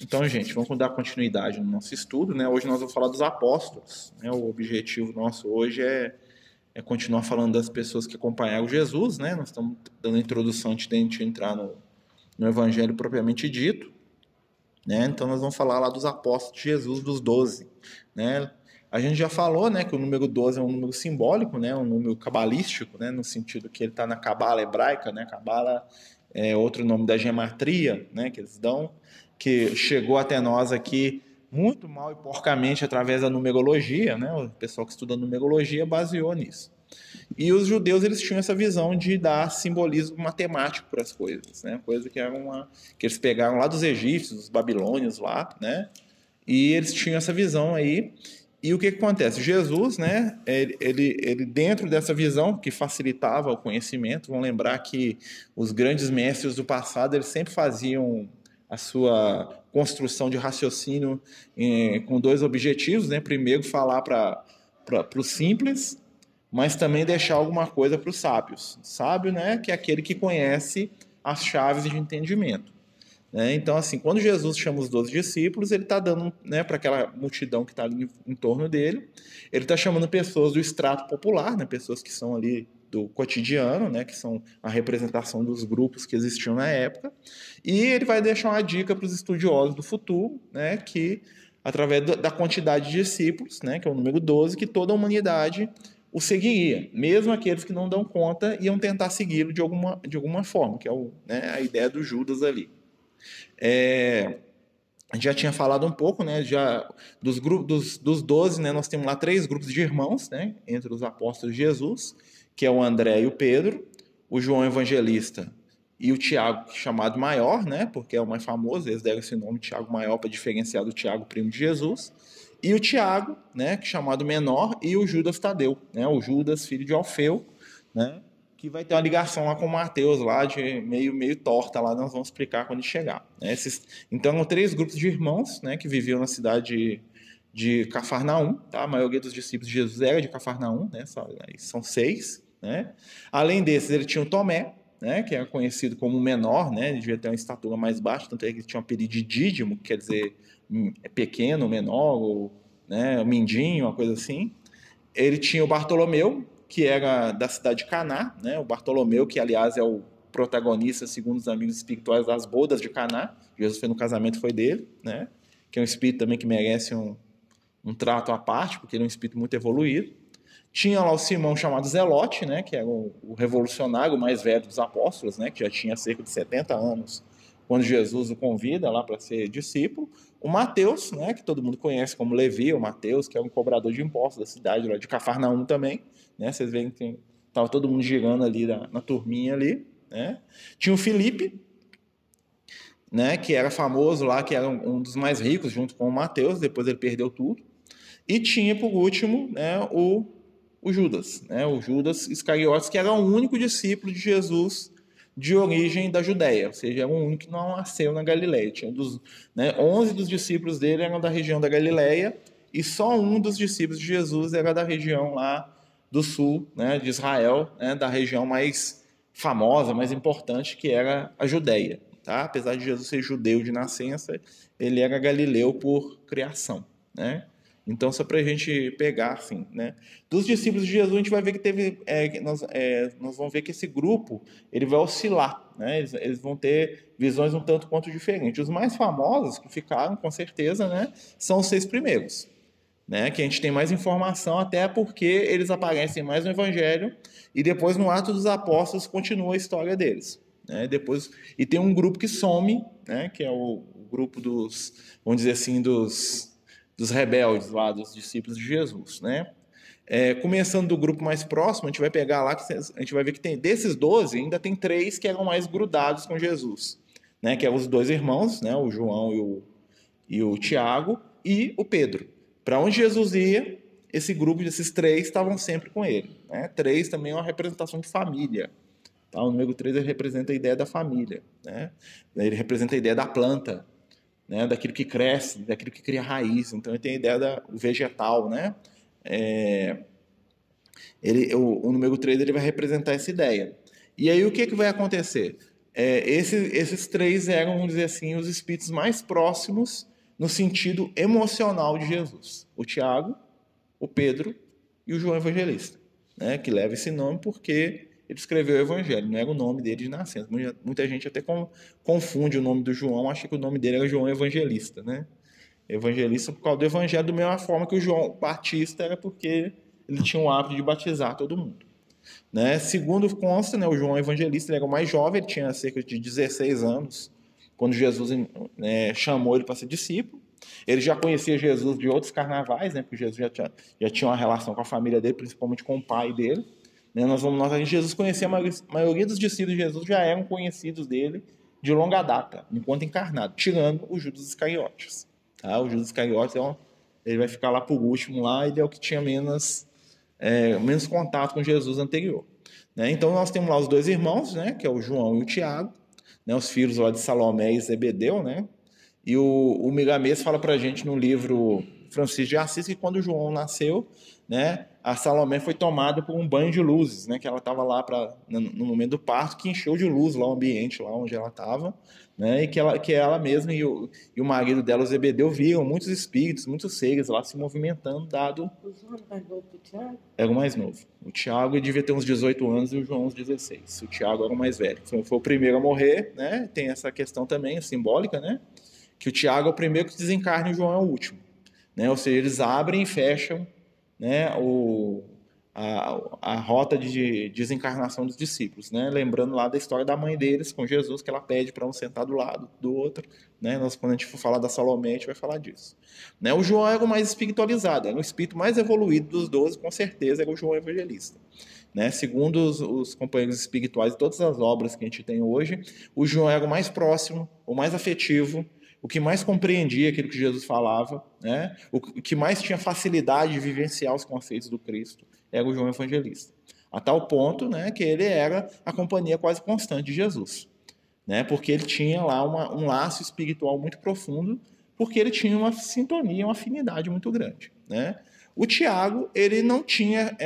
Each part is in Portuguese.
Então, gente, vamos dar continuidade no nosso estudo, né? Hoje nós vamos falar dos apóstolos, né? O objetivo nosso hoje é, é continuar falando das pessoas que acompanharam Jesus, né? Nós estamos dando a introdução antes de a gente entrar no, no evangelho propriamente dito, né? Então nós vamos falar lá dos apóstolos de Jesus, dos doze, né? A gente já falou, né, que o número 12 é um número simbólico, né, um número cabalístico, né, no sentido que ele está na cabala hebraica, né, cabala é outro nome da gematria, né, que eles dão, que chegou até nós aqui muito mal e porcamente através da numerologia, né, o pessoal que estuda numerologia baseou nisso. E os judeus eles tinham essa visão de dar simbolismo matemático para as coisas, né, coisa que era uma que eles pegaram lá dos egípcios, dos babilônios lá, né, e eles tinham essa visão aí. E o que, que acontece? Jesus, né, ele, ele, ele, dentro dessa visão que facilitava o conhecimento, vão lembrar que os grandes mestres do passado eles sempre faziam a sua construção de raciocínio eh, com dois objetivos, né? Primeiro falar para os simples, mas também deixar alguma coisa para os sábios. Sábio, né, que é aquele que conhece as chaves de entendimento. Né? Então, assim, quando Jesus chama os doze discípulos, ele está dando né, para aquela multidão que está ali em, em, torno dele, ele está chamando pessoas do extrato popular, né, pessoas que são ali do cotidiano, né, que são a representação dos grupos que existiam na época, e ele vai deixar uma dica para os estudiosos do futuro, né, que através da quantidade de discípulos, né, que é o número 12, que toda a humanidade o seguiria, mesmo aqueles que não dão conta iam tentar segui-lo de alguma, de alguma forma, que é o, né, a ideia do Judas ali. É, já tinha falado um pouco, né, já dos grupos dos, dos 12, né, nós temos lá três grupos de irmãos, né, entre os apóstolos de Jesus, que é o André e o Pedro, o João Evangelista e o Tiago, chamado maior, né, porque é o mais famoso, eles deram esse nome Tiago maior para diferenciar do Tiago primo de Jesus, e o Tiago, né, é chamado menor, e o Judas Tadeu, né, o Judas filho de Alfeu, né, que vai ter uma ligação lá com o Mateus, lá de meio, meio torta, lá nós vamos explicar quando chegar. Né? Esses, então, são três grupos de irmãos né, que viviam na cidade de, de Cafarnaum, tá? a maioria dos discípulos de Jesus era de Cafarnaum, né? são seis. Né? Além desses, ele tinha o Tomé, né, que era conhecido como menor, né, ele devia ter uma estatura mais baixa, tanto é que ele tinha um apelido de dídimo, que quer dizer hum, é pequeno, menor, ou né, mindinho, uma coisa assim. Ele tinha o Bartolomeu, que era da cidade de Caná, né? O Bartolomeu, que aliás é o protagonista, segundo os amigos espirituais, das bodas de Caná. Jesus foi no casamento, foi dele, né? Que é um espírito também que merece um, um trato à parte, porque ele é um espírito muito evoluído. Tinha lá o Simão chamado Zelote, né? Que era o, o revolucionário mais velho dos apóstolos, né? Que já tinha cerca de 70 anos quando Jesus o convida lá para ser discípulo. O Mateus, né, que todo mundo conhece como Levi, o Mateus, que é um cobrador de impostos da cidade lá de Cafarnaum também, né? Vocês veem que estava todo mundo girando ali na, na turminha ali, né? Tinha o Felipe, né, que era famoso lá, que era um, um dos mais ricos junto com o Mateus, depois ele perdeu tudo. E tinha por último, né, o, o Judas, né, o Judas Iscariotes, que era o único discípulo de Jesus de origem da Judéia, ou seja, era um único que não nasceu na Galileia. Tinha dos, né, 11 dos discípulos dele eram da região da Galileia e só um dos discípulos de Jesus era da região lá do sul, né, de Israel, né, da região mais famosa, mais importante, que era a Judéia. Tá? Apesar de Jesus ser judeu de nascença, ele era galileu por criação. Né? Então, só para a gente pegar, assim, né? Dos discípulos de Jesus, a gente vai ver que teve, é, nós, é, nós vamos ver que esse grupo ele vai oscilar, né? Eles, eles, vão ter visões um tanto quanto diferentes. Os mais famosos que ficaram, com certeza, né? São os seis primeiros, né? Que a gente tem mais informação até porque eles aparecem mais no Evangelho e depois no Ato dos Apóstolos continua a história deles, né? Depois e tem um grupo que some, né? Que é o, o grupo dos, vamos dizer assim, dos dos rebeldes lá, dos discípulos de Jesus, né? É, começando do grupo mais próximo, a gente vai pegar lá, que a gente vai ver que tem desses 12, ainda tem três que eram mais grudados com Jesus, né? Que eram os dois irmãos, né? O João e o, e o Tiago, e o Pedro. Para onde Jesus ia, esse grupo desses três estavam sempre com ele. Né? Três também é uma representação de família. Tá? O número três representa a ideia da família. Né? Ele representa a ideia da planta né, daquilo que cresce, daquilo que cria raiz. Então, ele tem a ideia do vegetal, né? É, ele, o, o, número 3 ele vai representar essa ideia. E aí, o que, que vai acontecer? é, esses, esses três eram, vamos dizer assim, os espíritos mais próximos no sentido emocional de Jesus. O Tiago, o Pedro e o João Evangelista, né, que leva esse nome porque ele escreveu o Evangelho, não era o nome dele de nascença. Muita gente até confunde o nome do João, acha que o nome dele era João Evangelista, né? Evangelista por causa do Evangelho, da mesma forma que o João Batista era porque ele tinha o hábito de batizar todo mundo. Né? Segundo consta, né, o João Evangelista era o mais jovem, ele tinha cerca de 16 anos, quando Jesus né, chamou ele para ser discípulo. Ele já conhecia Jesus de outros carnavais, né, porque Jesus já tinha, já tinha uma relação com a família dele, principalmente com o pai dele. Né? Nós vamos notar que Jesus conhecia, a maioria, dos discípulos de Jesus já eram conhecidos dele de longa data, enquanto encarnado, tirando o Judas Iscariotes. Tá? O Judas Iscariotes é um, ele vai ficar lá por último lá, ele é o que tinha menos é, menos contato com Jesus anterior. Né? Então nós temos lá os dois irmãos, né, que é o João e o Tiago, né, os filhos lá de Salomé e Zebedeu, né? E o, o Migamês fala para gente no livro Francisco de Assis que quando João nasceu, né, a Salomé foi tomada por um banho de luzes, né, que ela estava lá pra, no momento do parto, que encheu de luz lá o ambiente lá onde ela estava, né, e que ela, que ela mesma e o, e o marido dela, o Zebedeu, viram muitos espíritos, muitos seres lá se movimentando, dado... O João mais novo que o Tiago? Era o mais novo. O Tiago devia ter uns 18 anos e o João uns 16. O Tiago era o mais velho. Foi, foi o primeiro a morrer, né, tem essa questão também simbólica, né, que o Tiago é o primeiro que desencarna e o João é o último. Né? Ou seja, eles abrem e fecham né, o, a, a rota de desencarnação dos discípulos, né? Lembrando lá da história da mãe deles com Jesus, que ela pede para um sentar do lado do outro, né? Nós, quando a gente for falar da Salomé, a gente vai falar disso. Né? O João era o mais espiritualizado, era o espírito mais evoluído dos doze, com certeza era o João Evangelista. Né? Segundo os, os, companheiros espirituais todas as obras que a gente tem hoje, o João era o mais próximo, o mais afetivo, o que mais compreendia aquilo que Jesus falava, né? o que mais tinha facilidade de vivenciar os conceitos do Cristo, era o João Evangelista. A tal ponto né, que ele era a companhia quase constante de Jesus. Né? Porque ele tinha lá uma, um laço espiritual muito profundo, porque ele tinha uma sintonia, uma afinidade muito grande. Né? O Tiago, ele não tinha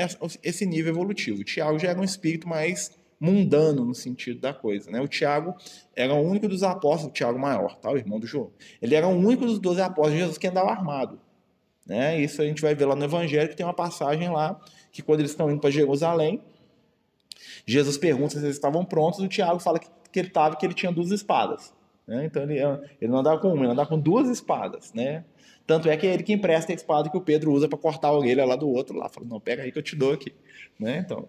esse nível evolutivo. O Tiago já era um espírito mais mundano no sentido da coisa. Né? O Tiago era o único dos apóstolos, o Tiago maior, tá? o irmão do João. Ele era o único dos doze apóstolos de Jesus que andava armado. Né? Isso a gente vai ver lá no Evangelho, que tem uma passagem lá, que quando eles estão indo para Jerusalém, Jesus pergunta se eles estavam prontos, o Tiago fala que, que ele estava que ele tinha duas espadas. Né? Então ele, ele não andava com uma, ele andava com duas espadas. Né? Tanto é que é ele que empresta a espada que o Pedro usa para cortar a orelha lá do outro lá. Fala, não, pega aí que eu te dou aqui. Né? Então,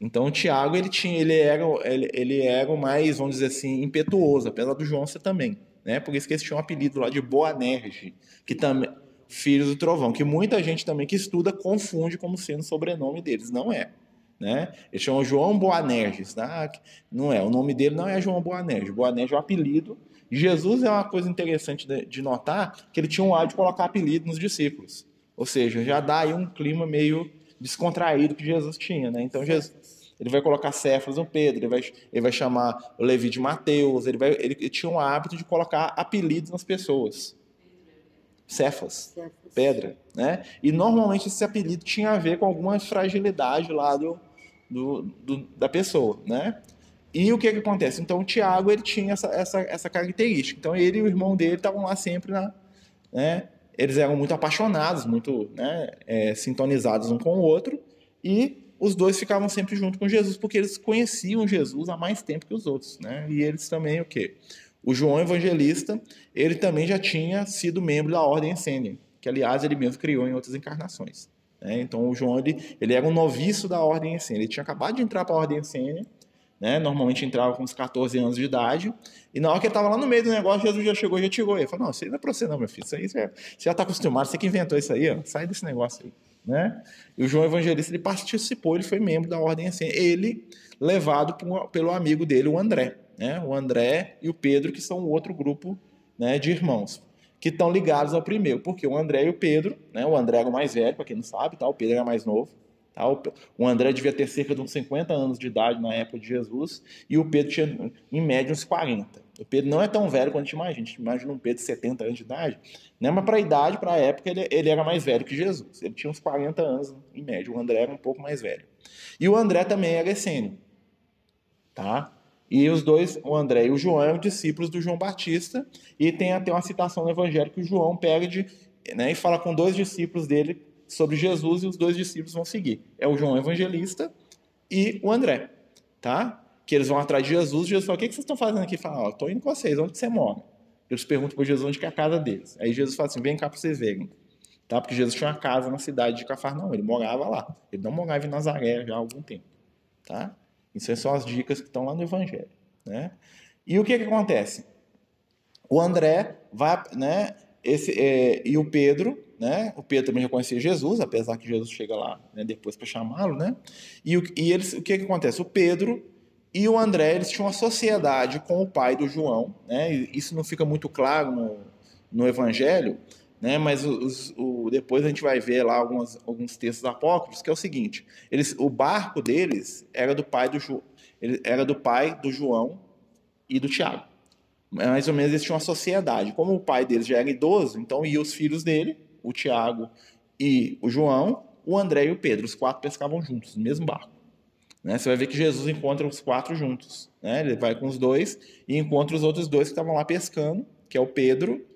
então o Tiago ele tinha, ele era, ele, ele era o mais, vamos dizer assim, impetuoso, apesar do João ser também, né? Por isso que eles tinham um apelido lá de Boanerge, que também filhos do trovão, que muita gente também que estuda confunde como sendo o sobrenome deles, não é. Né? Eles chamam João Boanerges, tá? não é, o nome dele não é João Boanerges, Boanerges é o apelido. Jesus é uma coisa interessante de, de notar que ele tinha um hábito de colocar apelido nos discípulos, ou seja, já dá aí um clima meio descontraído que Jesus tinha, né? Então Jesus, ele vai colocar Cefas no Pedro, ele vai, ele vai chamar o Levi de Mateus, ele, vai, ele, tinha um hábito de colocar apelidos nas pessoas. Cefas, Cefas, pedra, né? E normalmente esse apelido tinha a ver com alguma fragilidade lá do, do, do da pessoa, né? E o que que acontece? Então o Tiago ele tinha essa, essa, essa característica. Então ele e o irmão dele estavam lá sempre na, né? Eles eram muito apaixonados, muito né, é, sintonizados um com o outro, e os dois ficavam sempre junto com Jesus, porque eles conheciam Jesus há mais tempo que os outros, né? E eles também o quê? O João Evangelista, ele também já tinha sido membro da Ordem Essênia, que aliás ele mesmo criou em outras encarnações. Né? Então o João ele, ele era um noviço da Ordem Essênia, ele tinha acabado de entrar para a Ordem Essênia, né? Normalmente entrava com uns 14 anos de idade. E na hora que ele estava lá no meio do negócio, Jesus já chegou e já tirou. Ele falou: Não, isso aí não é para você, não, meu filho. Isso aí você já está acostumado, você que inventou isso aí, ó. sai desse negócio aí. Né? E o João Evangelista ele participou, ele foi membro da ordem assim. Ele levado por, pelo amigo dele, o André. Né? O André e o Pedro, que são outro grupo né, de irmãos, que estão ligados ao primeiro. Porque o André e o Pedro, né, o André era o mais velho, para quem não sabe, tá? o Pedro era mais novo. O André devia ter cerca de uns 50 anos de idade na época de Jesus e o Pedro tinha, em média, uns 40. O Pedro não é tão velho quanto a gente imagina. A gente imagina um Pedro de 70 anos de idade, né? mas para a idade, para a época, ele, ele era mais velho que Jesus. Ele tinha uns 40 anos em média. O André era um pouco mais velho. E o André também era essênio. Tá? E os dois, o André e o João, são discípulos do João Batista. E tem até uma citação no Evangelho que o João pega de, né, e fala com dois discípulos dele sobre Jesus e os dois discípulos vão seguir. É o João Evangelista e o André, tá? Que eles vão atrás de Jesus. Jesus fala: O que, vocês estão fazendo aqui? Fala: oh, Estou indo com vocês, onde você mora? Eles perguntam para Jesus onde é a casa deles. Aí Jesus fala assim: Vem cá para vocês verem. Tá? Porque Jesus tinha uma casa na cidade de Cafarnaum, ele morava lá. Ele não morava em Nazaré já há algum tempo. Tá? Isso são as dicas que estão lá no Evangelho. Né? E o que, que acontece? O André vai, né, esse, é, e o Pedro, né, o Pedro também já conhecia Jesus, apesar que Jesus chega lá né, depois para chamá-lo, né, e, o, e eles, o que, que acontece? O Pedro e o André, eles tinham uma sociedade com o pai do João, né, isso não fica muito claro no, no Evangelho, né? Mas os, o, depois a gente vai ver lá alguns textos apócrifos que é o seguinte: eles, o barco deles era do pai do ele, era do pai do João e do Tiago. Mais ou menos eles tinham uma sociedade. Como o pai deles já era idoso, então iam os filhos dele, o Tiago e o João, o André e o Pedro. Os quatro pescavam juntos, no mesmo barco. Né? Você vai ver que Jesus encontra os quatro juntos. Né? Ele vai com os dois e encontra os outros dois que estavam lá pescando, que é o Pedro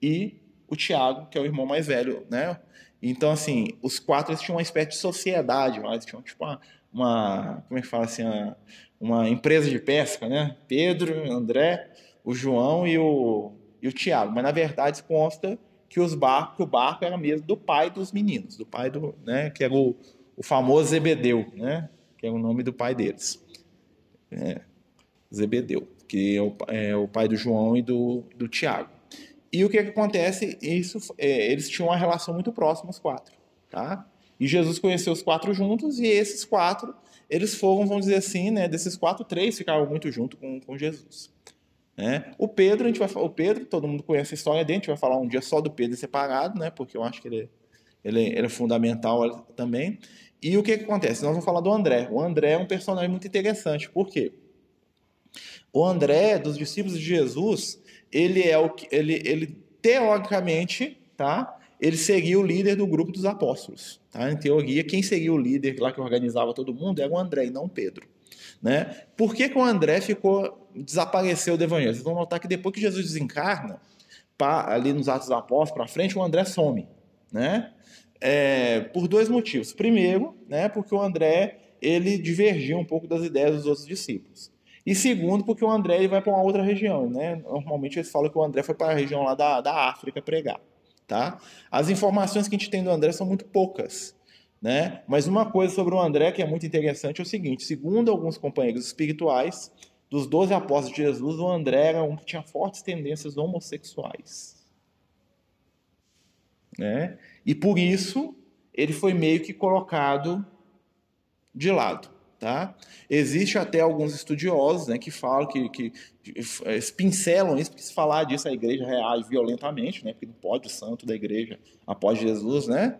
e o Tiago, que é o irmão mais velho, né? Então, assim, os quatro eles tinham uma espécie de sociedade, eles tinham tipo uma, uma como é que fala assim, uma, uma, empresa de pesca, né? Pedro, André, o João e o, e o Tiago. Mas na verdade consta que os barcos, que o barco era mesmo do pai dos meninos, do pai do, né? Que era o, o famoso Zebedeu, né? Que é o nome do pai deles. É, Zebedeu, que é o, é o pai do João e do, do Tiago. E o que, que acontece? Isso, é, eles tinham uma relação muito próxima, os quatro. Tá? E Jesus conheceu os quatro juntos, e esses quatro, eles foram, vamos dizer assim, né, desses quatro, três ficavam muito junto com, com Jesus. Né? O Pedro, a gente vai o Pedro, todo mundo conhece a história dele, a gente vai falar um dia só do Pedro separado, né, porque eu acho que ele, ele, ele é fundamental também. E o que, que acontece? Nós vamos falar do André. O André é um personagem muito interessante, por quê? O André, dos discípulos de Jesus, ele é o que ele, ele teoricamente, tá? Ele seria o líder do grupo dos apóstolos, tá? Em teoria, quem seria o líder lá que organizava todo mundo era o André e não o Pedro, né? Por que, que o André ficou desapareceu do evangelho? Vocês vão notar que depois que Jesus desencarna, ali nos Atos dos Apóstolos para frente, o André some, né? É, por dois motivos. Primeiro, né, porque o André ele divergia um pouco das ideias dos outros discípulos. E segundo, porque o André ele vai para uma outra região, né? Normalmente eles falam que o André foi para a região lá da, da África pregar, tá? As informações que a gente tem do André são muito poucas, né? Mas uma coisa sobre o André que é muito interessante é o seguinte: segundo alguns companheiros espirituais, dos 12 apóstolos de Jesus, o André era um que tinha fortes tendências homossexuais, né? E por isso ele foi meio que colocado de lado. Tá? Existe até alguns estudiosos né, que falam, que, que, que pincelam isso, porque se falar disso a igreja reage violentamente, né, porque não pode o santo da igreja após Jesus, né?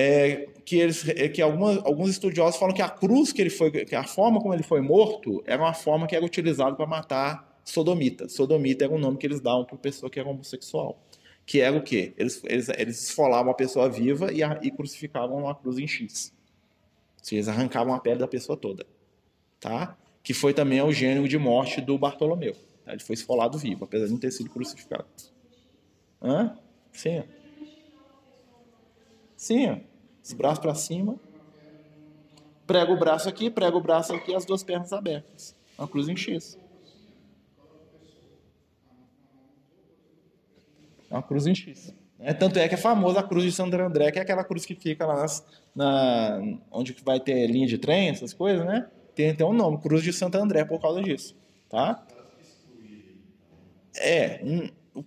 É, que, eles, é, que algumas, alguns estudiosos falam que a cruz que ele foi, que a forma como ele foi morto, era uma forma que era utilizada para matar sodomita. Sodomita era um nome que eles davam para pessoa que era homossexual. Que era o quê? Eles, eles, eles esfolavam a pessoa viva e, a, e crucificavam uma cruz em X seja, eles arrancavam a pele da pessoa toda. Tá? Que foi também o gênero de morte do Bartolomeu. Tá? Ele foi esfolado vivo, apesar de não ter sido crucificado. Hã? Sim. Sim. Os braços para cima. Prega o braço aqui, prega o braço aqui, as duas pernas abertas. Uma cruz em X. Uma cruz em X. É, tanto é que é famosa a cruz de Santo André, que é aquela cruz que fica lá nas, na, onde vai ter linha de trem, essas coisas, né? Tem até um nome, Cruz de Santo André, por causa disso, tá? É, um,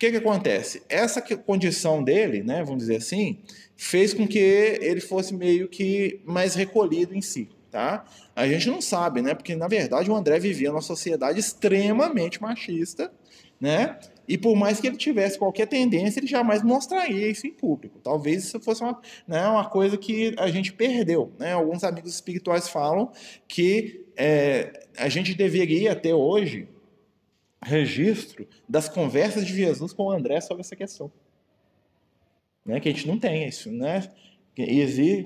que que acontece? Essa condição dele, né, vamos dizer assim, fez com que ele fosse meio que mais recolhido em si, tá? A gente não sabe, né? Porque na verdade o André vivia numa sociedade extremamente machista, né? E por mais que ele tivesse qualquer tendência, ele jamais mostraria isso em público. Talvez isso fosse uma, né, uma coisa que a gente perdeu. Né? Alguns amigos espirituais falam que é, a gente deveria ter hoje registro das conversas de Jesus com André sobre essa questão. Né? Que a gente não tem isso. Né?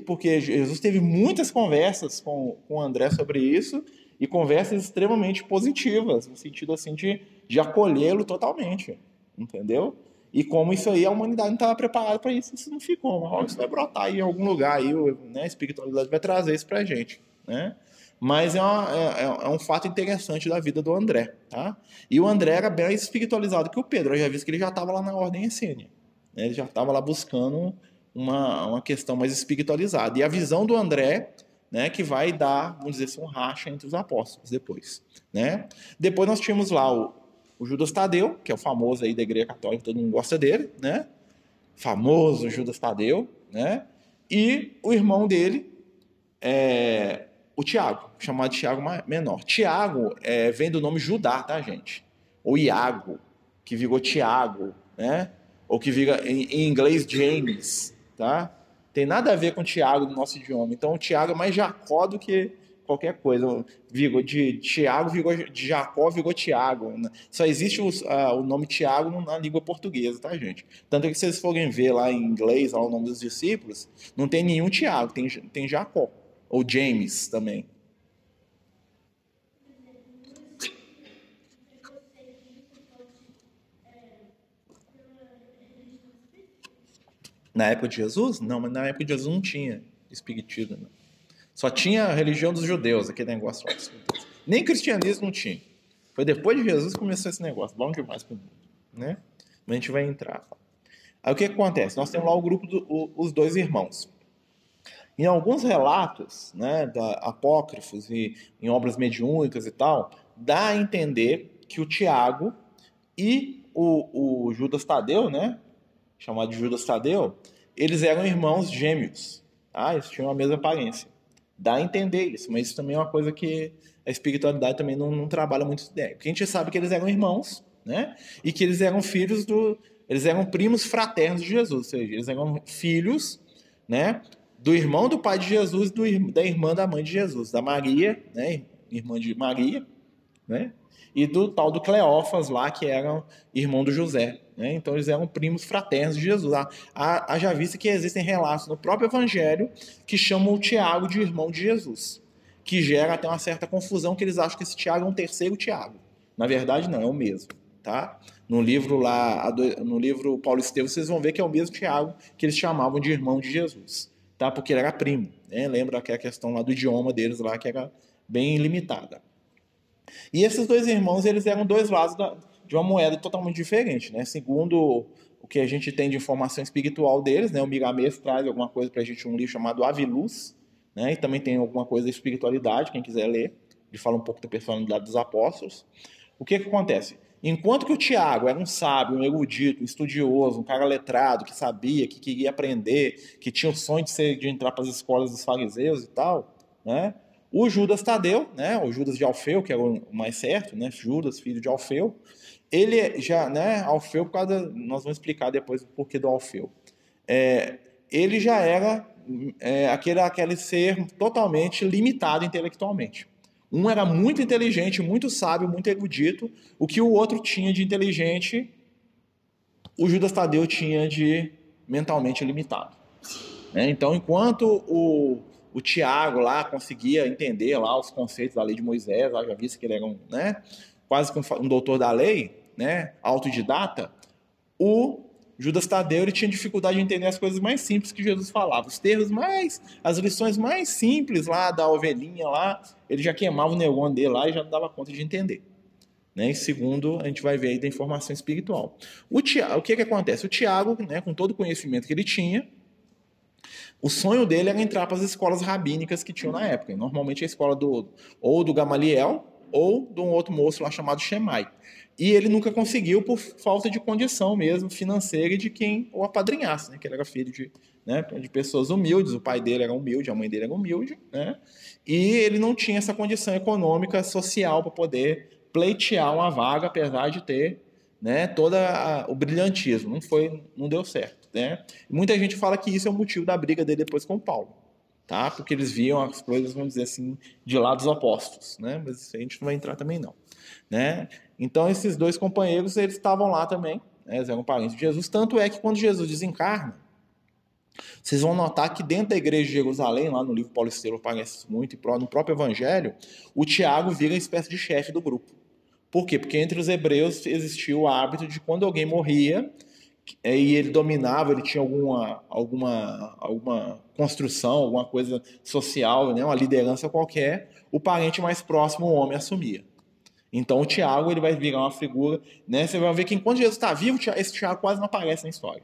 Porque Jesus teve muitas conversas com, com André sobre isso e conversas extremamente positivas, no sentido assim de, de acolhê-lo totalmente, entendeu? E como isso aí, a humanidade não estava preparada para isso, isso não ficou. Mas isso vai brotar aí em algum lugar, aí, né, a espiritualidade vai trazer isso para a gente, né? Mas é, uma, é, é, é, um fato interessante da vida do André, tá? E o André era bem espiritualizado que o Pedro, eu já vi que ele já estava lá na ordem essênia, né? ele já estava lá buscando uma, uma questão mais espiritualizada. E a visão do André né, que vai dar, vamos dizer assim, um racha entre os apóstolos depois. Né? Depois nós tínhamos lá o, o Judas Tadeu, que é o famoso aí da igreja católica, todo mundo gosta dele, né? famoso Judas Tadeu, né? e o irmão dele, é, o Tiago, chamado Tiago menor. Tiago é, vem do nome Judá, tá, gente? Ou Iago, que virou Tiago, né? Ou que vira em, em inglês James, tá? Tem nada a ver com Tiago do nosso idioma. Então, o Tiago é mais Jacó do que qualquer coisa. Vigou de Tiago, vigou de Jacó, vigou Tiago. Só existe o, o nome Tiago na língua portuguesa, tá, gente? Tanto que se vocês forem ver lá em inglês, lá o nome dos discípulos, não tem nenhum Tiago, tem, tem Jacó. Ou James também. Na época de Jesus? Não, mas na época de Jesus não tinha espiritismo. Não. Só tinha a religião dos judeus, aquele negócio lá. Nem cristianismo não tinha. Foi depois de Jesus que começou esse negócio. Bom demais para o mundo. Né? Mas a gente vai entrar. Aí o que, acontece? Nós temos lá o grupo dos do, dois irmãos. Em alguns relatos, né, da, apócrifos e em obras mediúnicas e tal, dá a entender que o Tiago e o, o Judas Tadeu, né, chamado de Judas Tadeu, eles eram irmãos gêmeos. Ah, eles tinham a mesma aparência. Dá a entender isso, mas isso também é uma coisa que a espiritualidade também não, não trabalha muito ideia. Porque a gente sabe que eles eram irmãos, né? E que eles eram filhos do. Eles eram primos fraternos de Jesus, ou seja, eles eram filhos, né? Do irmão do pai de Jesus e da irmã da mãe de Jesus, da Maria, né? Irmã de Maria, né? E do tal do Cleófas lá, que era irmão do José. Né? Então eles eram primos fraternos de Jesus. Há, já visto que existem relatos no próprio Evangelho que chamam o Tiago de irmão de Jesus, que gera até uma certa confusão que eles acham que esse Tiago é um terceiro Tiago. Na verdade, não, é o mesmo. Tá? No livro lá, no livro Paulo Estevam, vocês vão ver que é o mesmo Tiago que eles chamavam de irmão de Jesus, tá? Porque ele era primo, né? Lembra que a questão lá do idioma deles lá que era bem limitada. E esses dois irmãos, eles eram dois lados da, de uma moeda totalmente diferente, né? Segundo o que a gente tem de informação espiritual deles, né? O Miramês traz alguma coisa para a gente, um livro chamado Aviluz, né? E também tem alguma coisa da espiritualidade, quem quiser ler. Ele fala um pouco da personalidade dos apóstolos. O que que acontece? Enquanto que o Tiago era um sábio, um erudito, um estudioso, um cara letrado, que sabia, que queria aprender, que tinha o sonho de, ser, de entrar para as escolas dos fariseus e tal, né? O Judas Tadeu, né, o Judas de Alfeu, que é o mais certo, né, Judas, filho de Alfeu, ele já, né, Alfeu, por causa, nós vamos explicar depois o porquê do Alfeu. É, ele já era é, aquele, aquele ser totalmente limitado intelectualmente. Um era muito inteligente, muito sábio, muito erudito. O que o outro tinha de inteligente, o Judas Tadeu tinha de mentalmente limitado. É, então, enquanto o, o Tiago lá conseguia entender lá os conceitos da lei de Moisés, lá já visto que ele era um, né, quase um doutor da lei, né, autodidata, o Judas Tadeu ele tinha dificuldade de entender as coisas mais simples que Jesus falava, os termos mais, as lições mais simples lá da ovelhinha lá, ele já queimava o neurônio dele lá e já não dava conta de entender. Né? E segundo, a gente vai ver aí da informação espiritual. O, Tiago, o que, que acontece? O Tiago, né, com todo o conhecimento que ele tinha, o sonho dele era entrar para as escolas rabínicas que tinham na época. Normalmente a escola do ou do Gamaliel ou de um outro moço lá chamado Shemai. E ele nunca conseguiu por falta de condição mesmo financeira de quem o apadrinhasse, né? Que ele era filho de, né, de pessoas humildes, o pai dele era humilde, a mãe dele era humilde, né? E ele não tinha essa condição econômica, social para poder pleitear uma vaga, apesar de ter, né, todo o brilhantismo. Não foi, não deu certo, né? Muita gente fala que isso é o motivo da briga dele depois com Paulo, tá? Porque eles viam as coisas, vamos dizer assim, de lados opostos, né? Mas a gente não vai entrar também não, né? Então, esses dois companheiros, eles estavam lá também, né? eles eram parentes de Jesus. Tanto é que quando Jesus desencarna, Vocês vão notar que dentro da igreja de Jerusalém, lá no livro Paulo Estevam aparece muito, e no próprio evangelho, o Tiago vira uma espécie de chefe do grupo. Por quê? Porque entre os hebreus existia o hábito de quando alguém morria e ele dominava, ele tinha alguma, alguma, alguma construção, alguma coisa social, né, uma liderança qualquer, o parente mais próximo, o homem, assumia. Então o Tiago ele vai virar uma figura, né? Você vai ver que enquanto Jesus está vivo, esse Tiago quase não aparece na história.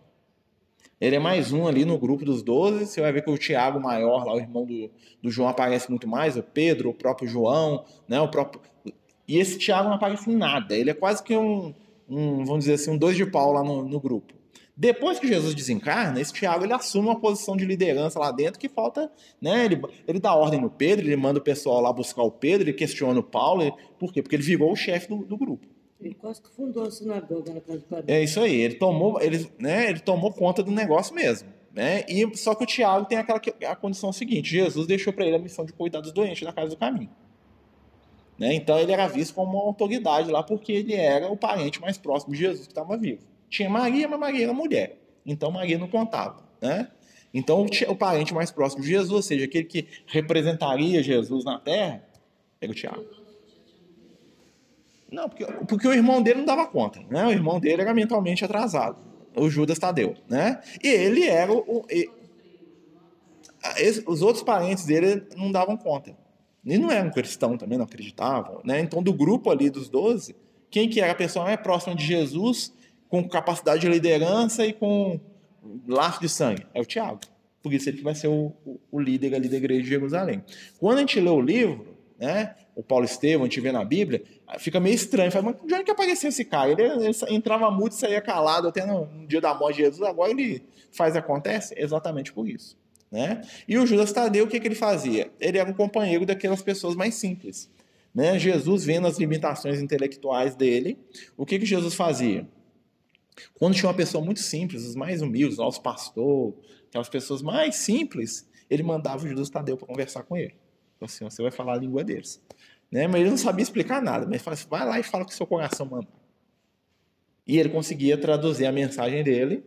Ele é mais um ali no grupo dos doze. Você vai ver que o Tiago maior, lá, o irmão do, do João, aparece muito mais, o Pedro, o próprio João, né? O próprio... E esse Tiago não aparece em nada. Ele é quase que um, um vamos dizer assim, um dois de pau lá no, no grupo. Depois que Jesus desencarna, esse Tiago ele assume uma posição de liderança lá dentro que falta, né? Ele, ele dá ordem no Pedro, ele manda o pessoal lá buscar o Pedro, ele questiona o Paulo. Ele, por quê? Porque ele virou o chefe do, do grupo. Ele quase que fundou a sinagoga na casa do Padre. É isso aí, ele tomou, ele, né, ele tomou conta do negócio mesmo. Né? E, só que o Tiago tem aquela a condição seguinte: Jesus deixou para ele a missão de cuidar dos doentes na casa do caminho. Né? Então ele era visto como uma autoridade lá porque ele era o parente mais próximo de Jesus que estava vivo. Tinha Maria, mas Maria era mulher. Então Maria não contava. Né? Então o, parente mais próximo de Jesus, ou seja, aquele que representaria Jesus na terra, era o Tiago. Não, porque, porque o irmão dele não dava conta, né? O irmão dele era mentalmente atrasado, o Judas Tadeu, né? E ele era o... E, os outros parentes dele não davam conta. E não eram cristão também, não acreditavam, né? Então, do grupo ali dos doze, quem que era a pessoa mais próxima de Jesus, com capacidade de liderança e com laço de sangue? É o Tiago. Por isso ele que vai ser o, o, o líder ali da igreja de Jerusalém. Quando a gente lê o livro, né? O Paulo Estevão, a gente vê na Bíblia, fica meio estranho. Fala, mas de onde que apareceu esse cara? Ele, ele entrava mudo e saía calado até no, no, dia da morte de Jesus, agora ele faz acontece exatamente por isso. Né? E o Judas Tadeu, o que, que ele fazia? Ele era um companheiro daquelas pessoas mais simples. Né? Jesus, vendo as limitações intelectuais dele, o que, que Jesus fazia? Quando tinha uma pessoa muito simples, os mais humildes, os pastores, aquelas pessoas mais simples, ele mandava o Judas Tadeu para conversar com ele. Então, assim, você vai falar a língua deles. Né? Mas ele não sabia explicar nada. Mas ele falou assim, vai lá e fala o seu coração manda. E ele conseguia traduzir a mensagem dele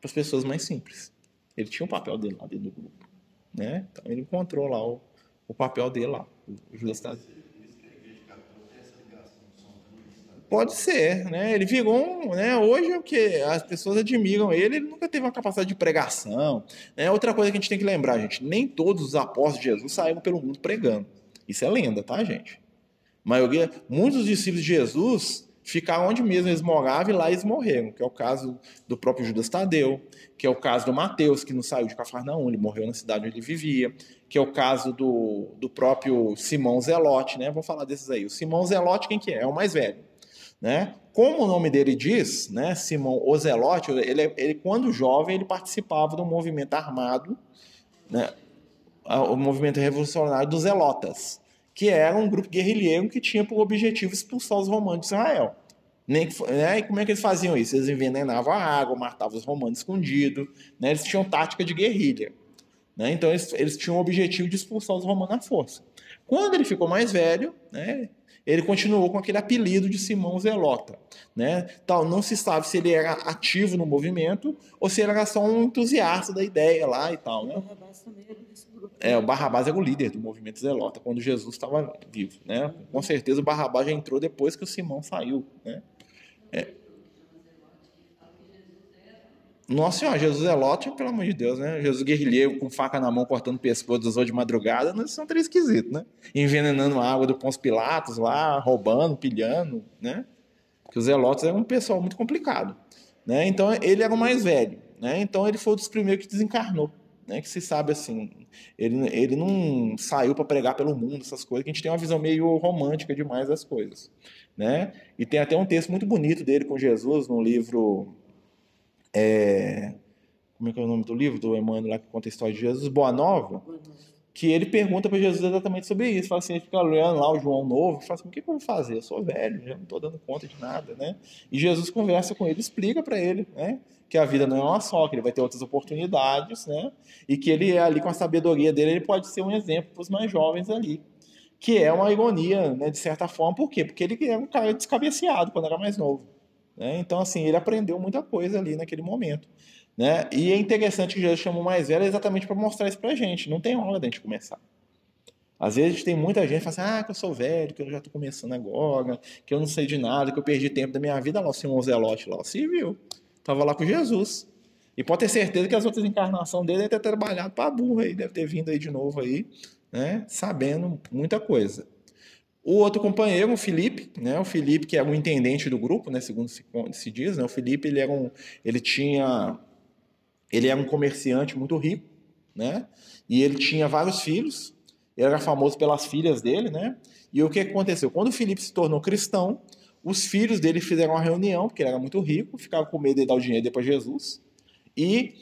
para as pessoas mais simples. Ele tinha um papel dele lá dentro do grupo. Né? Então ele encontrou lá o, o papel dele lá. O Judas Tadeu. Pode ser, né? Ele virou um, né? Hoje é o que as pessoas admiram ele, ele nunca teve uma capacidade de pregação. Né? Outra coisa que a gente tem que lembrar, gente, nem todos os apóstolos de Jesus saíram pelo mundo pregando. Isso é lenda, tá, gente? A maioria, muitos discípulos de Jesus ficaram onde mesmo eles moravam e lá eles morreram, que é o caso do próprio Judas Tadeu, que é o caso do Mateus, que não saiu de Cafarnaum, ele morreu na cidade onde ele vivia, que é o caso do, do próprio Simão Zelote, né? Vamos falar desses aí. O Simão Zelote, quem que é? É o mais velho. Né? Como o nome dele diz, né, Simão Ozelote, ele, ele, quando jovem, ele participava do movimento armado, né, o movimento revolucionário dos Zelotas, que era um grupo guerrilheiro que tinha por objetivo expulsar os romanos de Israel. Nem, né, e como é que eles faziam isso? Eles envenenavam a água, matavam os romanos escondidos, né, eles tinham tática de guerrilha. Né, então eles, eles tinham o objetivo de expulsar os romanos à força. Quando ele ficou mais velho, né, ele continuou com aquele apelido de Simão Zelota. Né? Tal, não se sabe se ele era ativo no movimento ou se ele era só um entusiasta da ideia lá e tal. Né? É, o Barrabás era o líder do movimento Zelota quando Jesus estava vivo. Né? Com certeza o Barrabás já entrou depois que o Simão saiu. Né? É. Nossa Senhora, Jesus é lote, pelo amor de Deus, né? Jesus guerrilheiro com faca na mão, cortando pescoço dos outros de madrugada, não são três esquisitos, né? Envenenando a água do Pons Pilatos lá, roubando, pilhando, né? Que os Zelotes eram um pessoal muito complicado, né? Então ele era o mais velho, né? Então ele foi um dos primeiros que desencarnou, né? Que se sabe assim, ele, ele não saiu para pregar pelo mundo, essas coisas, que a gente tem uma visão meio romântica demais das coisas, né? E tem até um texto muito bonito dele com Jesus no livro é, como é que é o nome do livro do Emmanuel lá que conta a história de Jesus, Boa Nova, que ele pergunta para Jesus exatamente sobre isso. Fala assim, ele fica olhando lá o João novo, fala assim, o que, que eu vou fazer? Eu sou velho, já não estou dando conta de nada, né? E Jesus conversa com ele, explica para ele, né? Que a vida não é uma só, que ele vai ter outras oportunidades, né? E que ele é ali com a sabedoria dele, ele pode ser um exemplo para os mais jovens ali. Que é uma ironia, né, de certa forma, por quê? Porque ele era um cara descabeceado quando era mais novo. Né? Então, assim, ele aprendeu muita coisa ali naquele momento. Né? E é interessante que Jesus chamou mais velho exatamente para mostrar isso para a gente. Não tem hora da gente começar. Às vezes tem muita gente que fala assim, ah, que eu sou velho, que eu já estou começando agora, que eu não sei de nada, que eu perdi tempo da minha vida. Lá o Simão Zelote lá, se viu. Estava lá com Jesus. E pode ter certeza que as outras encarnações dele devem ter trabalhado para burro aí, deve ter vindo aí de novo aí, né? Sabendo muita coisa. O outro companheiro, o Felipe, né? O Felipe que é o intendente do grupo, né? Segundo se, se diz, né? O Felipe ele era um, ele tinha, ele era um comerciante muito rico, né? E ele tinha vários filhos. Ele era famoso pelas filhas dele, né? E o que aconteceu? Quando o Felipe se tornou cristão, os filhos dele fizeram uma reunião, porque ele era muito rico, ficava com medo de dar o dinheiro para Jesus e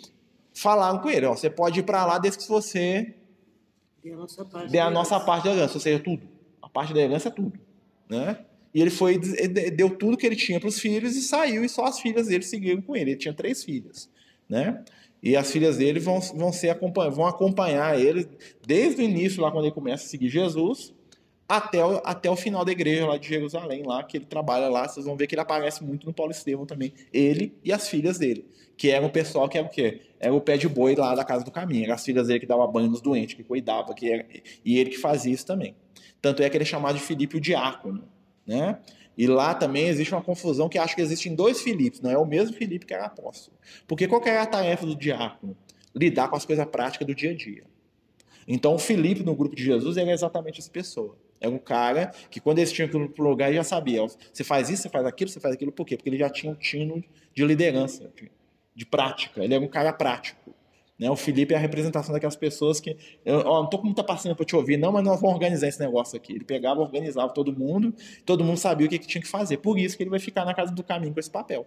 falaram com ele: ó, você pode ir para lá desde que você dê a nossa parte, da herança, ou seja, tudo. Parte da herança é tudo. Né? E ele foi, deu tudo que ele tinha para os filhos e saiu, e só as filhas dele seguiram com ele. Ele tinha três filhas. Né? E as filhas dele vão, vão, ser, vão acompanhar ele desde o início, lá quando ele começa a seguir Jesus, até o, até o final da igreja lá de Jerusalém, lá que ele trabalha lá. Vocês vão ver que ele aparece muito no Paulo Estevão também. Ele e as filhas dele, que era o pessoal que era o quê? Era o pé de boi lá da casa do caminho. Eram as filhas dele que dava banho nos doentes, que cuidava, que era, e ele que fazia isso também. Tanto é que ele é chamado de Filipe o diácono, né? E lá também existe uma confusão que acho que existem dois Filipes, não é o mesmo Filipe que era apóstolo. Porque qual é a tarefa do diácono? Lidar com as coisas práticas do dia a dia. Então, o Filipe, no grupo de Jesus, era exatamente essa pessoa. É um cara que, quando eles tinham que ir para lugar, ele já sabia. Você faz isso, você faz aquilo, você faz aquilo. Por quê? Porque ele já tinha um tino de liderança, de, de prática. Ele era um cara prático. Né? O Felipe é a representação daquelas pessoas que. Eu ó, não estou com muita paciência para te ouvir, não, mas nós vamos organizar esse negócio aqui. Ele pegava, organizava todo mundo, todo mundo sabia o que, que tinha que fazer. Por isso que ele vai ficar na casa do caminho com esse papel.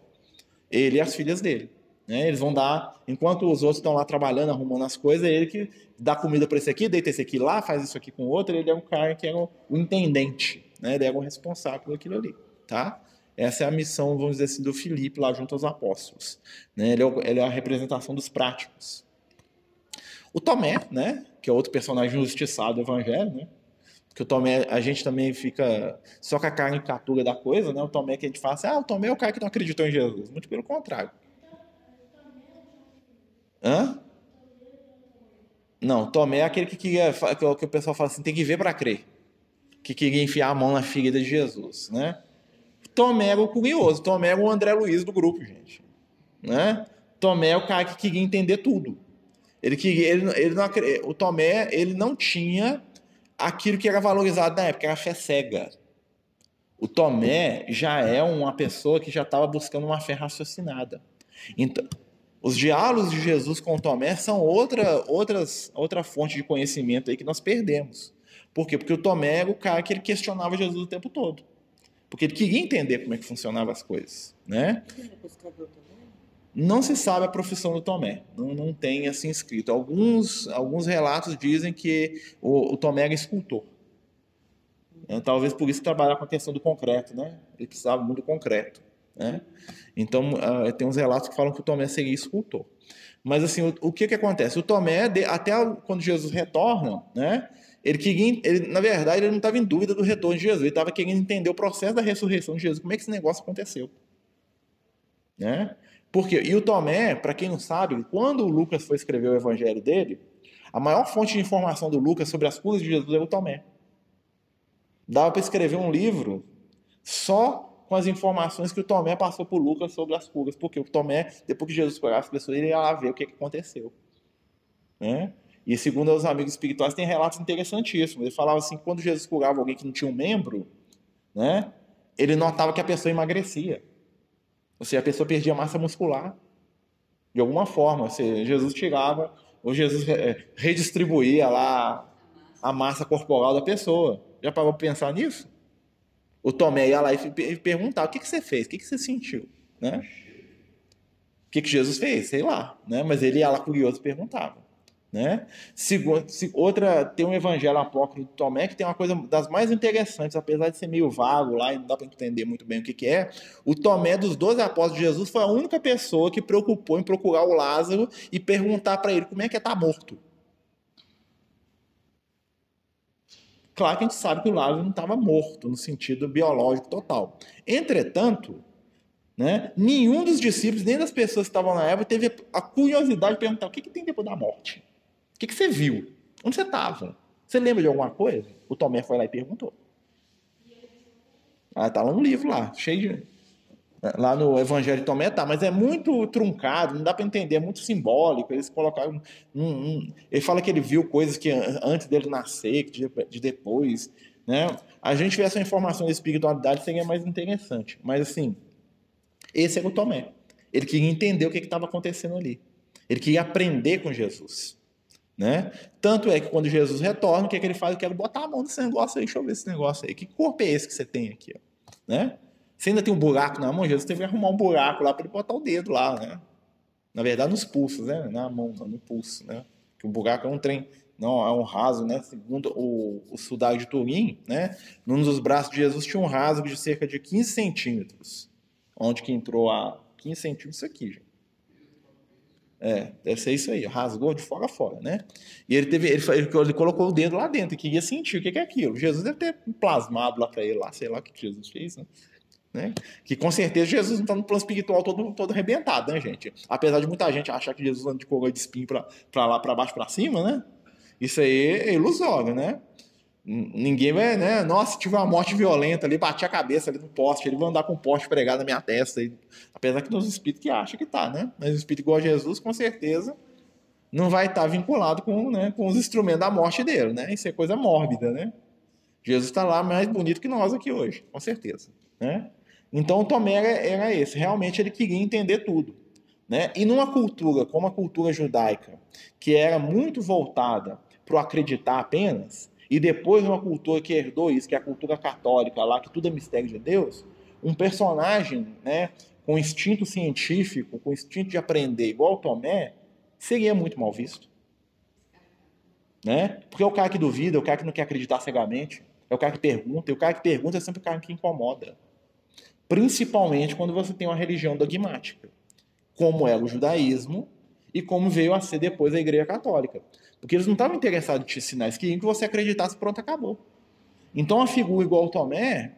Ele e as filhas dele. Né? Eles vão dar, enquanto os outros estão lá trabalhando, arrumando as coisas, é ele que dá comida para esse aqui, deita esse aqui lá, faz isso aqui com o outro. Ele é um cara que é o, o intendente, né? ele é o responsável por aquilo ali. Tá? Essa é a missão, vamos dizer assim, do Filipe lá junto aos apóstolos. Né? Ele, é o, ele é a representação dos práticos. O Tomé, né? que é outro personagem justiçado do Evangelho, né? que o Tomé, a gente também fica só com a caricatura da coisa, né? O Tomé que a gente fala assim, ah, o Tomé é o cara que não acreditou em Jesus. Muito pelo contrário. Hã? Não, Tomé é aquele que queria, que o pessoal fala assim, tem que ver para crer. Que queria enfiar a mão na ferida de Jesus, né? Tomé era o curioso, Tomé era o André Luiz do grupo, gente. Né? Tomé é o cara que queria entender tudo. Ele queria, ele, ele não, o Tomé, ele não tinha aquilo que era valorizado na época, era a fé cega. O Tomé já é uma pessoa que já estava buscando uma fé raciocinada. Então, os diálogos de Jesus com Tomé são outra, outras, outra fonte de conhecimento aí que nós perdemos. Por quê? Porque o Tomé era o cara que ele questionava Jesus o tempo todo. Porque ele queria entender como é que funcionavam as coisas. Né? Não se sabe a profissão do Tomé, não, não tem assim escrito. Alguns, alguns relatos dizem que o, o Tomé era escultor. Então, talvez por isso trabalhar com a questão do concreto, né? Ele precisava muito do concreto. Né? Então, uh, tem uns relatos que falam que o Tomé seria escultor. Mas, assim, o, o que, que acontece? O Tomé, até quando Jesus retorna, né, ele queria, ele, na verdade, ele não estava em dúvida do retorno de Jesus, ele estava querendo entender o processo da ressurreição de Jesus, como é que esse negócio aconteceu. Né? Porque, e o Tomé, para quem não sabe, quando o Lucas foi escrever o evangelho dele, a maior fonte de informação do Lucas sobre as curas de Jesus é o Tomé. Dava para escrever um livro só com as informações que o Tomé passou para o Lucas sobre as curas. Porque o Tomé, depois que Jesus curava as pessoas, ele ia lá ver o que, aconteceu. Né? E segundo os amigos espirituais, tem relatos interessantíssimos. Ele falava assim, quando Jesus curava alguém que não tinha um membro, né, ele notava que a pessoa emagrecia. Ou seja, a pessoa perdia massa muscular. De alguma forma. Ou seja, Jesus tirava, ou Jesus é, redistribuía lá a massa corporal da pessoa. Já parou para pensar nisso? o Tomé ia lá e perguntava: o que, que você fez? O que, que você sentiu? Né? O que, que Jesus fez? Sei lá. Né? Mas ele ia lá curioso e perguntava. Né? Segundo, outra, tem um evangelho apócrifo do Tomé que tem uma coisa das mais interessantes, apesar de ser meio vago lá e não dá para entender muito bem o que, que é. O Tomé dos 12 apóstolos de Jesus foi a única pessoa que preocupou em procurar o Lázaro e perguntar para ele como é que é estar tá morto. Claro que a gente sabe que o Lázaro não estava morto no sentido biológico total. Entretanto, Né? Nenhum dos discípulos, nem das pessoas que estavam na época, teve a curiosidade de perguntar o que, que tem depois da morte. O que, que você viu? Onde você estava? Você lembra de alguma coisa? O Tomé foi lá e perguntou. Ah, tá lá no livro lá, cheio de. Lá no Evangelho de Tomé tá, mas é muito truncado, não dá para entender, é muito simbólico. Eles colocaram. Um, um, ele fala que ele viu coisas que antes dele nascer, de, de depois. Né? A gente vê essa informação de espiritualidade seria mais interessante. Mas assim, esse era o Tomé. Ele queria entender o que estava acontecendo ali. Ele queria aprender com Jesus. Né? Tanto é que quando Jesus retorna, o que, é que ele faz? Eu quero botar a mão nesse negócio aí, deixa eu ver esse negócio aí. Que corpo é esse que você tem aqui? Né? Você ainda tem um buraco na mão, Jesus teve que arrumar um buraco lá para ele botar o dedo lá, né? Na verdade, nos pulsos, né? Na mão, não, no pulso, né? Que o buraco é um trem, não, é um raso, né? Segundo o, o de Turim, né? Num dos braços de Jesus tinha um rasgo de cerca de 15 centímetros. Onde que entrou a 15 centímetros aqui, gente. É, deve ser isso aí, rasgou de fora a fora, né? E ele teve, ele, ele colocou o dedo lá dentro e queria sentir o que é aquilo. Jesus deve ter plasmado lá para ele, lá, sei lá o que Jesus fez, né? Né? Que com certeza Jesus não está no plano espiritual todo, todo arrebentado, né, gente? Apesar de muita gente achar que Jesus anda de coroa de espinho para lá, para baixo, para cima, né? Isso aí é ilusório, né? Ninguém vai, né? Nossa, se tiver uma morte violenta ali, bati a cabeça ali no poste, ele vai andar com um poste pregado na minha testa. Aí. Apesar que tem os espíritos que acham que tá, né? Mas o espírito igual a Jesus, com certeza, não vai estar tá vinculado com, né, com os instrumentos da morte dele, né? Isso é coisa mórbida, né? Jesus está lá mais bonito que nós aqui hoje, com certeza, né? Então o Tomé era, era esse, realmente ele queria entender tudo. Né? E numa cultura como a cultura judaica, que era muito voltada para o acreditar apenas, e depois uma cultura que herdou isso, que é a cultura católica lá, que tudo é mistério de Deus, um personagem né, com instinto científico, com instinto de aprender, igual o Tomé, seria muito mal visto. Né? Porque é o cara que duvida, é o cara que não quer acreditar cegamente, é o cara que pergunta, e o cara que pergunta é sempre o cara que incomoda. Principalmente quando você tem uma religião dogmática, como é o judaísmo e como veio a ser depois a Igreja Católica. Porque eles não estavam interessados em te ensinar, eles queriam que você acreditasse, pronto, acabou. Então a figura igual o Tomé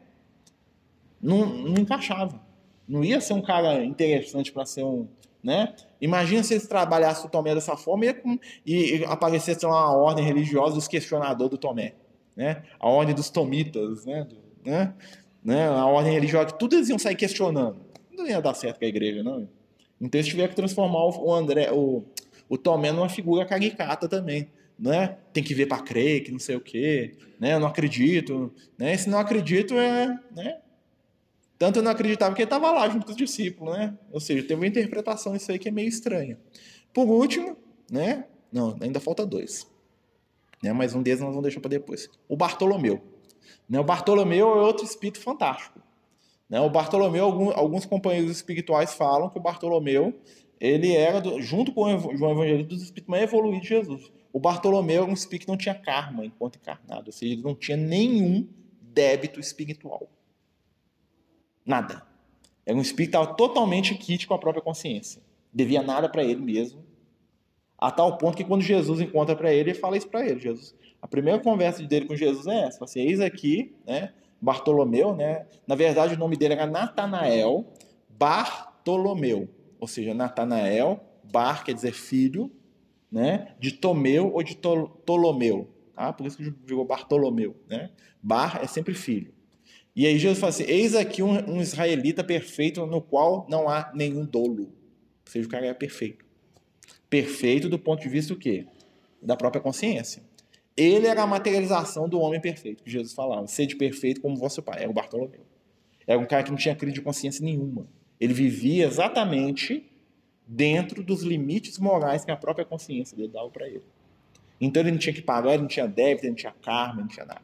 não, não encaixava. Não ia ser um cara interessante para ser um. Né? Imagina se eles trabalhassem o Tomé dessa forma e, e, aparecesse uma ordem religiosa dos questionadores do Tomé. Né? A ordem dos tomitas, né? Né? né? a ordem religiosa, tudo eles iam sair questionando. Não ia dar certo com a igreja, não. Então eles tiveram que transformar o André, o, o Tomé numa figura caricata também. Né? Tem que ver para crer, que não sei o quê, né? Eu não acredito, né? Se não acredito é, né? Tanto eu não acreditava que ele estava lá junto com os discípulos, né? Ou seja, tem uma interpretação disso aí que é meio estranha. Por último, né? Não, ainda falta dois. Né? Mas um deles nós vamos deixar para depois. O Bartolomeu. Né? O Bartolomeu é outro espírito fantástico. Né? O Bartolomeu, alguns companheiros espirituais falam que o Bartolomeu ele era, do, junto com o João Evangelista, dos espíritos mais evoluídos de Jesus. O Bartolomeu era um espírito que não tinha karma enquanto encarnado, ou seja, ele não tinha nenhum débito espiritual. Nada. Era um espírito que estava totalmente quite com a própria consciência. Devia nada para ele mesmo. A tal ponto que quando Jesus encontra para ele, ele fala isso para ele. Jesus, a primeira conversa dele com Jesus é essa: assim, eis aqui, né, Bartolomeu, né? Na verdade, o nome dele era Natanael Bartolomeu ou seja, Natanael, Bar quer dizer filho, né, de Tomeu ou de Ptolomeu, tá? Por isso que virou Bartolomeu, né? Bar é sempre filho. E aí Jesus fala assim: Eis aqui um, um, israelita perfeito no qual não há nenhum dolo. Ou seja, o cara é perfeito. Perfeito do ponto de vista do quê? Da própria consciência. Ele era a materialização do homem perfeito, que Jesus falava. Sede perfeito como vosso pai. Era o Bartolomeu. Era um cara que não tinha crise de consciência nenhuma. Ele vivia exatamente dentro dos limites morais que a própria consciência dele dava para ele. Então ele não tinha que pagar, ele não tinha débito, ele não tinha karma, ele não tinha nada.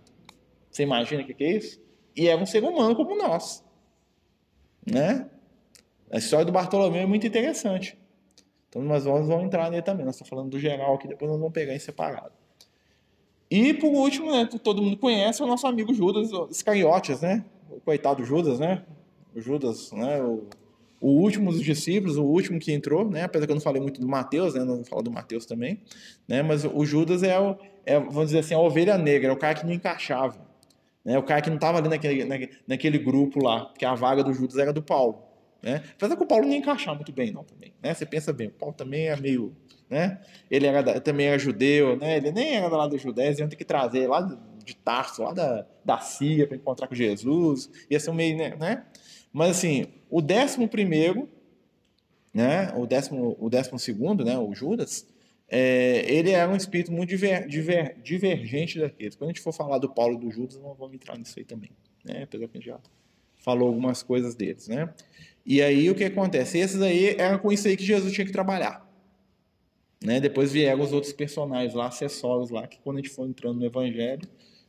Você imagina o que é isso? E era um ser humano como nós. Né? A história do Bartolomeu é muito interessante. Então nós vamos, vamos entrar nele também. Nós estamos falando do geral aqui, depois nós vamos pegar em separado. E por último, né, todo mundo conhece o nosso amigo Judas Iscariotes, né? O coitado Judas, né? O Judas, né? O o último dos discípulos, o último que entrou, né? Apesar que eu não falei muito do Mateus, né? Não vou falar do Mateus também, né? Mas o Judas é, o, é, vamos dizer assim, a ovelha negra, é o cara que não encaixava, né? O cara que não estava ali naquele, naquele grupo lá, porque a vaga do Judas era do Paulo. Né? Apesar que o Paulo não ia encaixar muito bem, não, também. Né? Você pensa bem, o Paulo também é meio. Né? Ele era, também era judeu, né? ele nem era lá da Judéia, iam ter que trazer lá de Tarso, lá da, da Síria, para encontrar com Jesus. Ia ser um meio. Né? Mas assim, o décimo primeiro, né? o, décimo, o décimo segundo, né? o Judas, é, ele era um espírito muito diver, diver, divergente daqueles. Quando a gente for falar do Paulo e do Judas, não vamos entrar nisso aí também. Né? Apesar que a gente já falou algumas coisas deles. Né? E aí o que acontece? Esses aí eram com isso aí que Jesus tinha que trabalhar. Né? Depois vieram os outros personagens lá, acessórios lá, que quando a gente for entrando no Evangelho,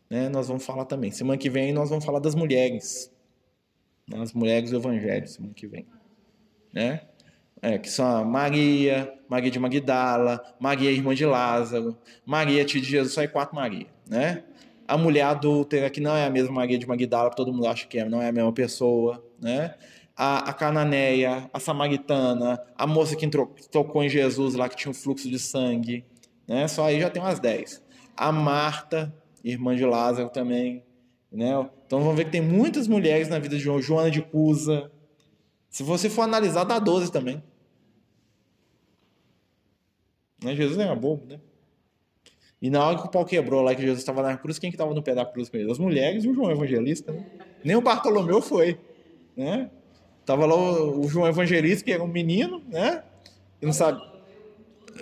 né, nós vamos falar também. Semana que vem nós vamos falar das mulheres. As mulheres do Evangelho, semana que vem. Né? É, que são a Maria, Maria de Magdala, Maria irmã de Lázaro, Maria tia de Jesus, só é quatro Maria, né? A mulher adúltera, que não é a mesma Maria de Magdala, todo mundo acha que é, não é a mesma pessoa, né? A, a cananeia, a samaritana, a moça que entrou, tocou em Jesus lá, que tinha um fluxo de sangue. Né? Só aí já tem umas 10. A Marta, irmã de Lázaro também. Né? Então vamos ver que tem muitas mulheres na vida de João. Joana de Cusa. Se você for analisar, dá 12 também. Né? Jesus não era bobo, né? E na hora que o pau quebrou lá, que Jesus estava na cruz, quem que estava no pé da cruz com ele? As mulheres e o João Evangelista. Né? Nem o Bartolomeu foi. Né? Tava lá o, o João Evangelista, que era um menino, né? E não sabe.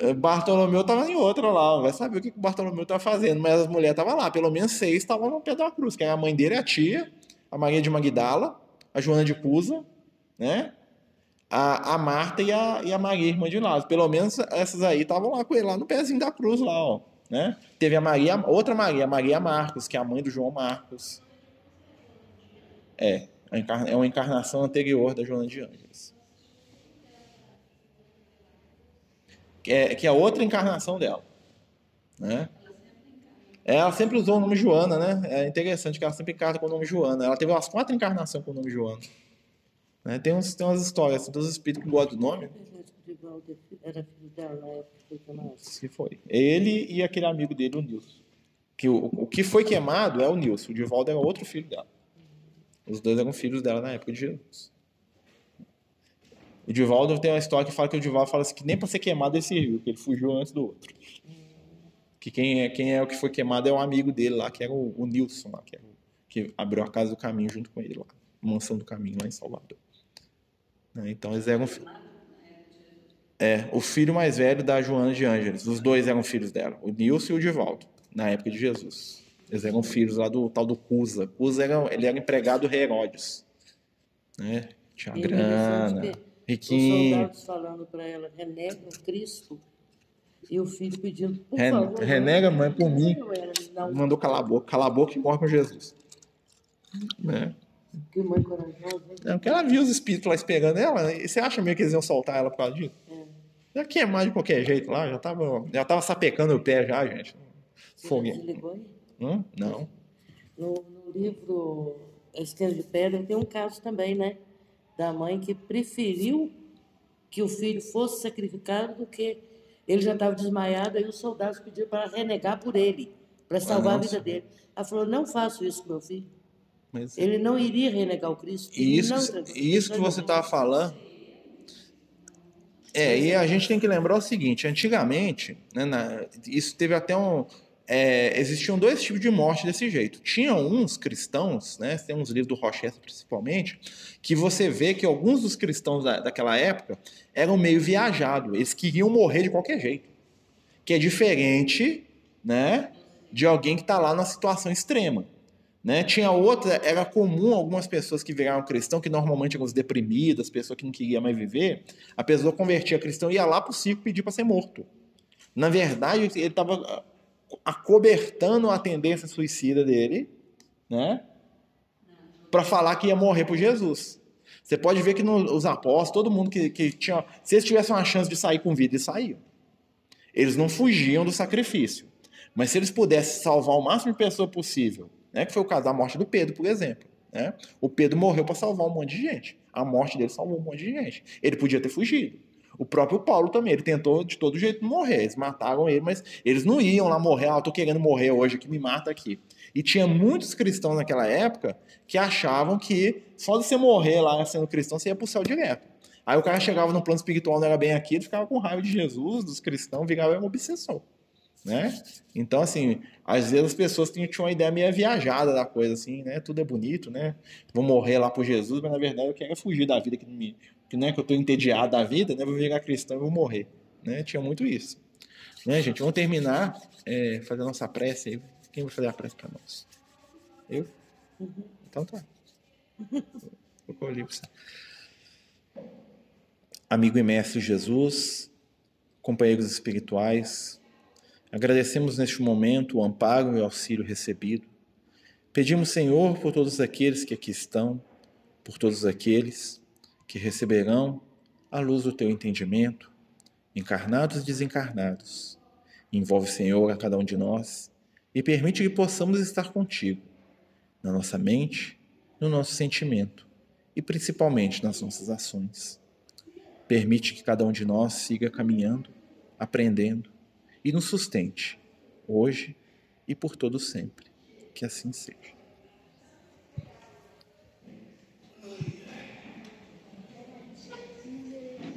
É, Bartolomeu tava em outra lá, vai saber o que o Bartolomeu tava fazendo, mas as mulheres estavam lá, pelo menos seis estavam no pé da cruz, que era a mãe dele, a tia, a Maria de Magdala, a Joana de Cusa, né? A, a Marta e a, e a Maria, irmã de Lázaro. Pelo menos essas aí estavam lá com ele, lá no pezinho da cruz, lá, ó. Né? Teve a Maria, outra Maria, a Maria Marcos, que é a mãe do João Marcos. É, é uma encarnação anterior da Joana de Ângeles. Que é, que é outra encarnação dela. Né? Ela sempre usou o nome Joana, né? É interessante que ela sempre encarna com o nome Joana. Ela teve umas quatro encarnações com o nome Joana. Né? Tem, uns, tem umas histórias, assim, dos espíritos que gostam do nome. Era filho dela foi. Ele e aquele amigo dele, o Nilson. Que o, o que foi queimado é o Nilson. O Divaldo era outro filho dela. Os dois eram filhos dela na época de Jesus. O Divaldo tem uma história que fala que o Divaldo fala assim que nem para ser queimado ele serviu, que ele fugiu antes do outro. Que quem é, quem é o que foi queimado é um amigo dele lá, que era o, o Nilson, lá, que, era o, que abriu a casa do caminho junto com ele lá, a mansão do caminho lá em Salvador. Né, então eles eram. É, o filho mais velho da Joana de Ângeles. Os dois eram filhos dela, o Nilson e o Divaldo, na época de Jesus. Eles eram filhos lá do tal do Cusa. Cusa era, ele era empregado do Herodes. Né? Tinha grana, riquinho. Os soldados falando para ela, renega o Cristo. E o filho pedindo, por Ren, favor. Renega, mãe, por mim. Não. Mandou calar a boca. Calar a boca e morre com Jesus. Né? Que mãe corajosa. É, porque ela viu os espíritos lá esperando ela. E você acha mesmo que eles iam soltar ela por causa disso? É. Já queimar de qualquer jeito lá. Já tava, já tava sapecando o pé já, gente. Foguinho. Desligou aí? Hum? Não. No, no livro Esquerda de Pedra tem um caso também, né? Da mãe que preferiu que o filho fosse sacrificado do que ele já estava desmaiado, aí os soldados pediram para renegar por ele, para salvar a vida dele. Ela falou: não faço isso com meu filho. Mas... Ele não iria renegar o Cristo. E isso, não, isso que você estava falando. É, e a gente tem que lembrar o seguinte: antigamente, né, na, isso teve até um, é, existiam dois tipos de morte desse jeito. Tinha uns cristãos, né, tem uns livros do Rochester principalmente, que você vê que alguns dos cristãos da, daquela época eram meio viajados, eles queriam morrer de qualquer jeito. Que é diferente né, de alguém que está lá na situação extrema. Né? Tinha outra, era comum algumas pessoas que viraram cristão, que normalmente eram os deprimidas, pessoas que não queriam mais viver, a pessoa convertia cristão e ia lá para o circo pedir para ser morto. Na verdade, ele estava acobertando a tendência suicida dele, né? Para falar que ia morrer por Jesus. Você pode ver que nos apóstolos, todo mundo que, que tinha. Se eles tivessem uma chance de sair com vida, eles saíam. Eles não fugiam do sacrifício. Mas se eles pudessem salvar o máximo de pessoa possível, né, que foi o caso da morte do Pedro, por exemplo. Né? O Pedro morreu para salvar um monte de gente. A morte dele salvou um monte de gente. Ele podia ter fugido. O próprio Paulo também, ele tentou de todo jeito morrer. Eles mataram ele, mas eles não iam lá morrer. Ah, eu tô querendo morrer hoje, que me mata aqui. E tinha muitos cristãos naquela época que achavam que só de você morrer lá sendo cristão, você ia pro céu direto. Aí o cara chegava no plano espiritual, não era bem aqui, ele ficava com raiva de Jesus, dos cristãos, virava uma obsessão. Né? Então, assim, às vezes as pessoas tinham, uma ideia meio viajada da coisa, assim, né? Tudo é bonito, né? Vou morrer lá por Jesus, mas na verdade eu quero fugir da vida que, me, que, né, que eu tô entediado da vida, né? Vou virar cristão e vou morrer. Né? Tinha muito isso. Né, gente? Vamos terminar é, fazendo nossa prece aí. Quem vai fazer a prece para nós? Eu? Uhum. Então tá. Vou colher você. Amigo e mestre Jesus, companheiros espirituais, agradecemos neste momento o amparo e o auxílio recebido. Pedimos, Senhor, por todos aqueles que aqui estão, por todos aqueles que receberão a luz do teu entendimento, encarnados e desencarnados. Envolve, Senhor, a cada um de nós e permite que possamos estar contigo, na nossa mente, no nosso sentimento e principalmente nas nossas ações. Permite que cada um de nós siga caminhando, aprendendo e nos sustente, hoje e por todo sempre. Que assim seja.